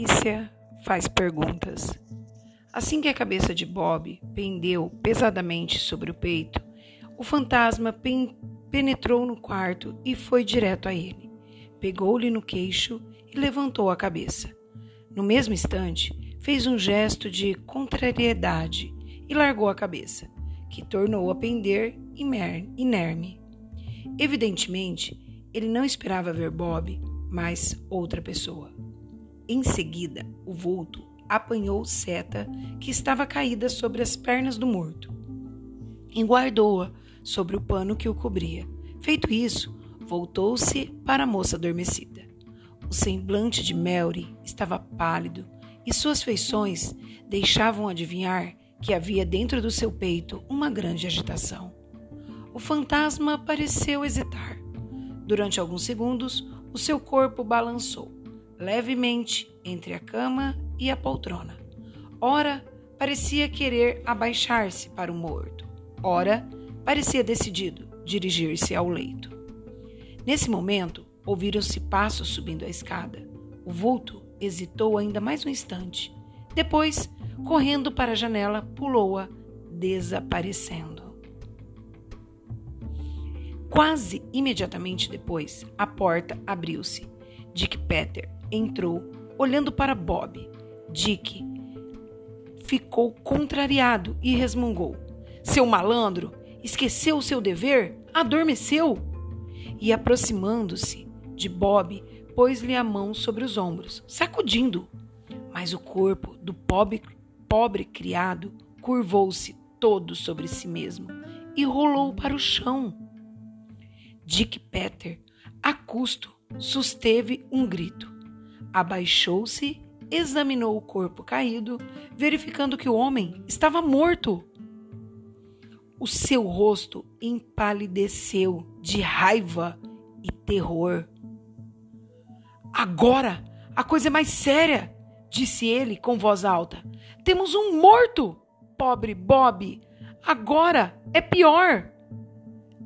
polícia faz perguntas. Assim que a cabeça de Bob pendeu pesadamente sobre o peito, o fantasma pen penetrou no quarto e foi direto a ele. Pegou-lhe no queixo e levantou a cabeça. No mesmo instante, fez um gesto de contrariedade e largou a cabeça, que tornou a pender inerme. Evidentemente, ele não esperava ver Bob, mas outra pessoa. Em seguida, o vulto apanhou Seta, que estava caída sobre as pernas do morto, e guardou-a sobre o pano que o cobria. Feito isso, voltou-se para a moça adormecida. O semblante de Melry estava pálido e suas feições deixavam adivinhar que havia dentro do seu peito uma grande agitação. O fantasma pareceu hesitar. Durante alguns segundos, o seu corpo balançou levemente entre a cama e a poltrona. Ora, parecia querer abaixar-se para o morto. Ora, parecia decidido dirigir-se ao leito. Nesse momento, ouviram-se passos subindo a escada. O vulto hesitou ainda mais um instante. Depois, correndo para a janela, pulou-a, desaparecendo. Quase imediatamente depois, a porta abriu-se. Dick Peter entrou, olhando para Bob. Dick ficou contrariado e resmungou: Seu malandro, esqueceu o seu dever? Adormeceu? E aproximando-se de Bob, pôs-lhe a mão sobre os ombros, sacudindo. Mas o corpo do pobre, pobre criado curvou-se todo sobre si mesmo e rolou para o chão. Dick Peter, a custo, susteve um grito. Abaixou-se, examinou o corpo caído, verificando que o homem estava morto. O seu rosto empalideceu de raiva e terror. Agora, a coisa é mais séria, disse ele com voz alta. Temos um morto, pobre Bob. Agora é pior.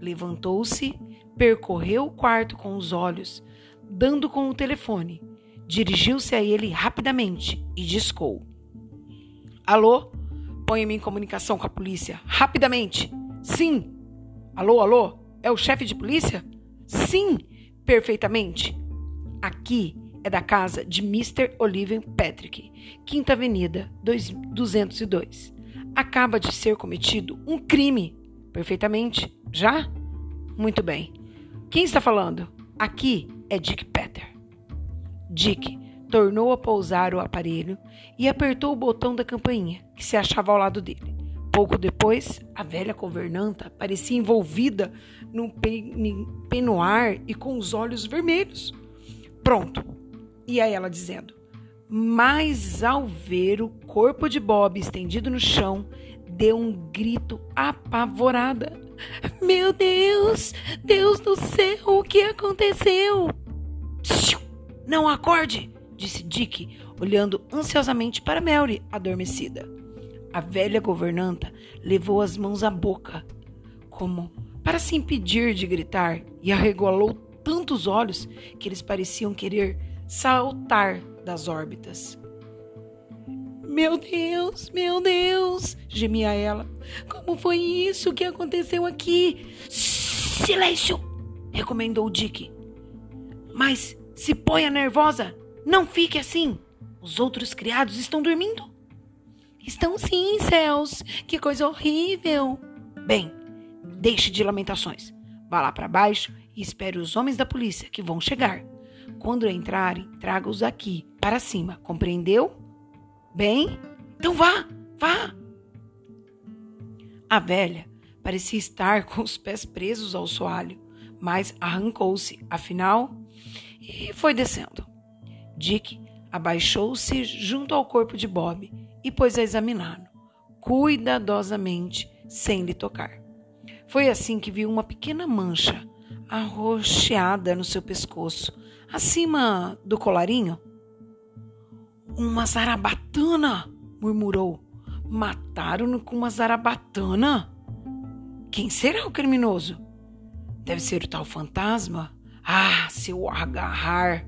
Levantou-se percorreu o quarto com os olhos, dando com o telefone. Dirigiu-se a ele rapidamente e discou: Alô? Põe-me em comunicação com a polícia. Rapidamente! Sim! Alô, alô? É o chefe de polícia? Sim! Perfeitamente! Aqui é da casa de Mr. Oliver Patrick, Quinta Avenida 202. Acaba de ser cometido um crime. Perfeitamente. Já? Muito bem. Quem está falando? Aqui é Dick Peter. Dick tornou a pousar o aparelho e apertou o botão da campainha, que se achava ao lado dele. Pouco depois, a velha governanta parecia envolvida num penoar e com os olhos vermelhos. Pronto. Aí ela dizendo: Mas ao ver o corpo de Bob estendido no chão, deu um grito apavorada. Meu Deus! Deus do céu, o que aconteceu? Não acorde! disse Dick, olhando ansiosamente para Mary, adormecida. A velha governanta levou as mãos à boca, como para se impedir de gritar, e arregalou tantos olhos que eles pareciam querer saltar das órbitas. Meu Deus, meu Deus, gemia ela. Como foi isso que aconteceu aqui? Silêncio, recomendou Dick. Mas se ponha nervosa, não fique assim. Os outros criados estão dormindo? Estão sim, céus. Que coisa horrível. Bem, deixe de lamentações. Vá lá para baixo e espere os homens da polícia que vão chegar. Quando entrarem, traga-os aqui para cima, compreendeu? Bem, então vá, vá. A velha parecia estar com os pés presos ao soalho, mas arrancou-se, afinal, e foi descendo. Dick abaixou-se junto ao corpo de Bob e pôs a examiná-lo, cuidadosamente, sem lhe tocar. Foi assim que viu uma pequena mancha arroxeada no seu pescoço, acima do colarinho uma zarabatana, murmurou. Mataram-no com uma zarabatana? Quem será o criminoso? Deve ser o tal fantasma. Ah, se eu agarrar.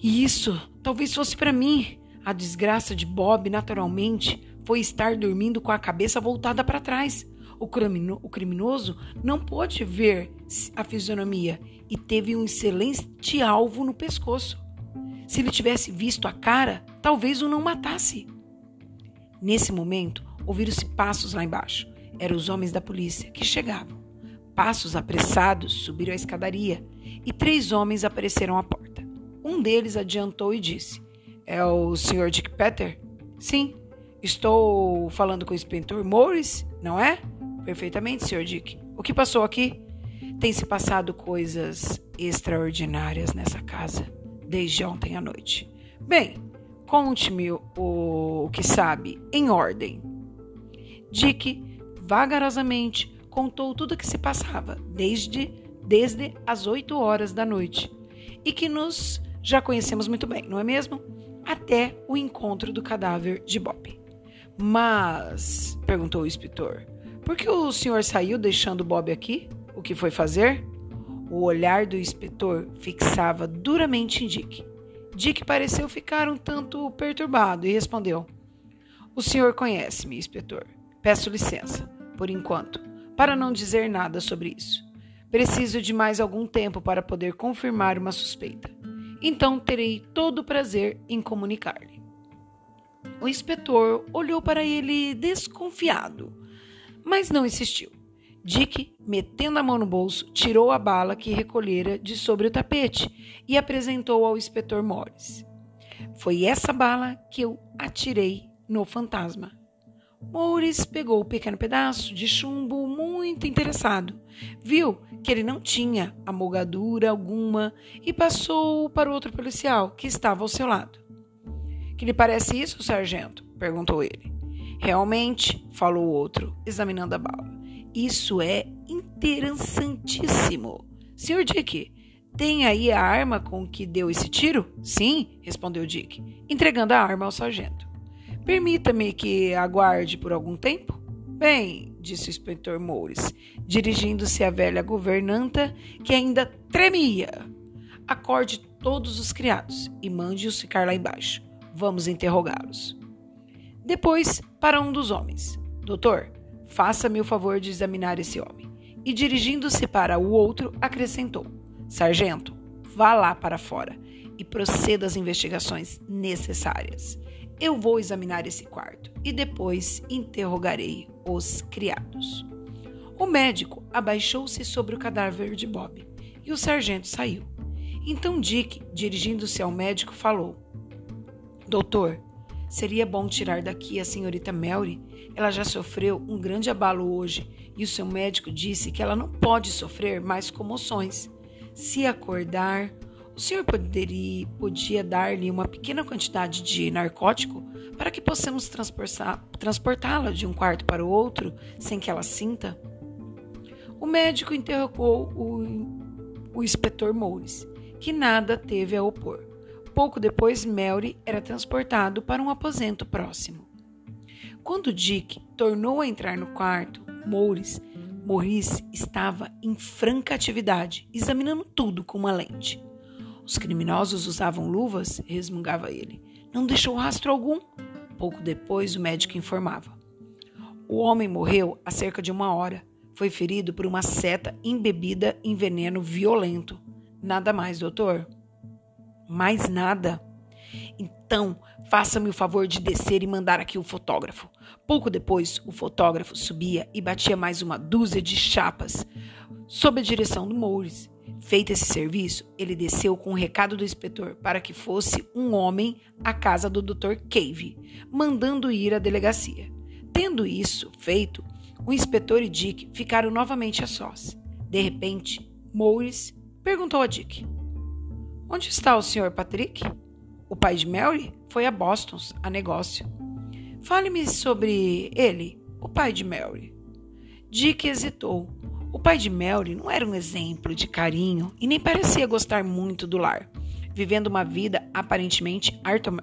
Isso, Talvez fosse para mim. A desgraça de Bob, naturalmente, foi estar dormindo com a cabeça voltada para trás. O, crimino, o criminoso não pôde ver a fisionomia e teve um excelente alvo no pescoço. Se ele tivesse visto a cara, talvez o não matasse. Nesse momento, ouviram-se passos lá embaixo. Eram os homens da polícia que chegavam. Passos apressados subiram a escadaria e três homens apareceram à porta. Um deles adiantou e disse: É o Sr. Dick Petter? Sim. Estou falando com o inspetor Morris, não é? Perfeitamente, Sr. Dick. O que passou aqui? Tem se passado coisas extraordinárias nessa casa desde ontem à noite. Bem, conte-me o, o que sabe, em ordem. Dick, vagarosamente, contou tudo o que se passava desde, desde as oito horas da noite e que nos já conhecemos muito bem, não é mesmo? Até o encontro do cadáver de Bob. Mas, perguntou o inspetor, por que o senhor saiu deixando Bob aqui? O que foi fazer? O olhar do inspetor fixava duramente em Dick. Dick pareceu ficar um tanto perturbado e respondeu: O senhor conhece-me, inspetor. Peço licença, por enquanto, para não dizer nada sobre isso. Preciso de mais algum tempo para poder confirmar uma suspeita. Então terei todo o prazer em comunicar-lhe. O inspetor olhou para ele desconfiado mas não insistiu. Dick, metendo a mão no bolso, tirou a bala que recolhera de sobre o tapete e apresentou ao inspetor Morris. Foi essa bala que eu atirei no fantasma. Morris pegou o pequeno pedaço de chumbo muito interessado. Viu que ele não tinha amogadura alguma e passou para o outro policial que estava ao seu lado. Que lhe parece isso, sargento? perguntou ele. Realmente, falou o outro, examinando a bala. Isso é interessantíssimo. Senhor Dick, tem aí a arma com que deu esse tiro? Sim, respondeu Dick, entregando a arma ao sargento. Permita-me que aguarde por algum tempo? Bem, disse o inspetor Moures, dirigindo-se à velha governanta que ainda tremia. Acorde todos os criados e mande-os ficar lá embaixo. Vamos interrogá-los. Depois, para um dos homens: Doutor, faça-me o favor de examinar esse homem. E dirigindo-se para o outro, acrescentou: Sargento, vá lá para fora e proceda às investigações necessárias. Eu vou examinar esse quarto e depois interrogarei os criados. O médico abaixou-se sobre o cadáver de Bob e o sargento saiu. Então Dick, dirigindo-se ao médico, falou: Doutor, Seria bom tirar daqui a senhorita Mary. Ela já sofreu um grande abalo hoje e o seu médico disse que ela não pode sofrer mais comoções. Se acordar, o senhor poderia, podia dar-lhe uma pequena quantidade de narcótico para que possamos transportá-la de um quarto para o outro sem que ela sinta? O médico interrogou o, o inspetor Moures, que nada teve a opor. Pouco depois, Melry era transportado para um aposento próximo. Quando Dick tornou a entrar no quarto, Maurice estava em franca atividade, examinando tudo com uma lente. Os criminosos usavam luvas? resmungava ele. Não deixou rastro algum? Pouco depois, o médico informava. O homem morreu há cerca de uma hora. Foi ferido por uma seta embebida em veneno violento. Nada mais, doutor mais nada. Então, faça-me o favor de descer e mandar aqui o fotógrafo. Pouco depois, o fotógrafo subia e batia mais uma dúzia de chapas, sob a direção do Moures. Feito esse serviço, ele desceu com o um recado do inspetor para que fosse um homem à casa do Dr. Cave, mandando ir à delegacia. Tendo isso feito, o inspetor e Dick ficaram novamente a sós. De repente, Moures perguntou a Dick: Onde está o Sr. Patrick? O pai de Mary foi a Boston a negócio. Fale-me sobre ele, o pai de Mary. Dick hesitou. O pai de Mary não era um exemplo de carinho e nem parecia gostar muito do lar. Vivendo uma vida aparentemente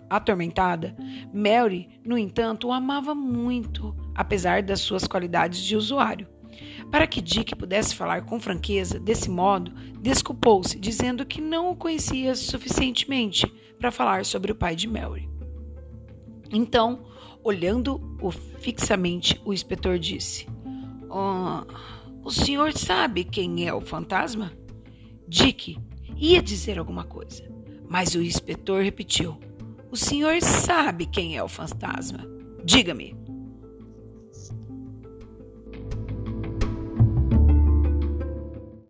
atormentada, Mary, no entanto, o amava muito, apesar das suas qualidades de usuário. Para que Dick pudesse falar com franqueza, desse modo, desculpou-se, dizendo que não o conhecia suficientemente para falar sobre o pai de Mary. Então, olhando-o fixamente, o inspetor disse: oh, O senhor sabe quem é o fantasma? Dick ia dizer alguma coisa, mas o inspetor repetiu: O senhor sabe quem é o fantasma? Diga-me.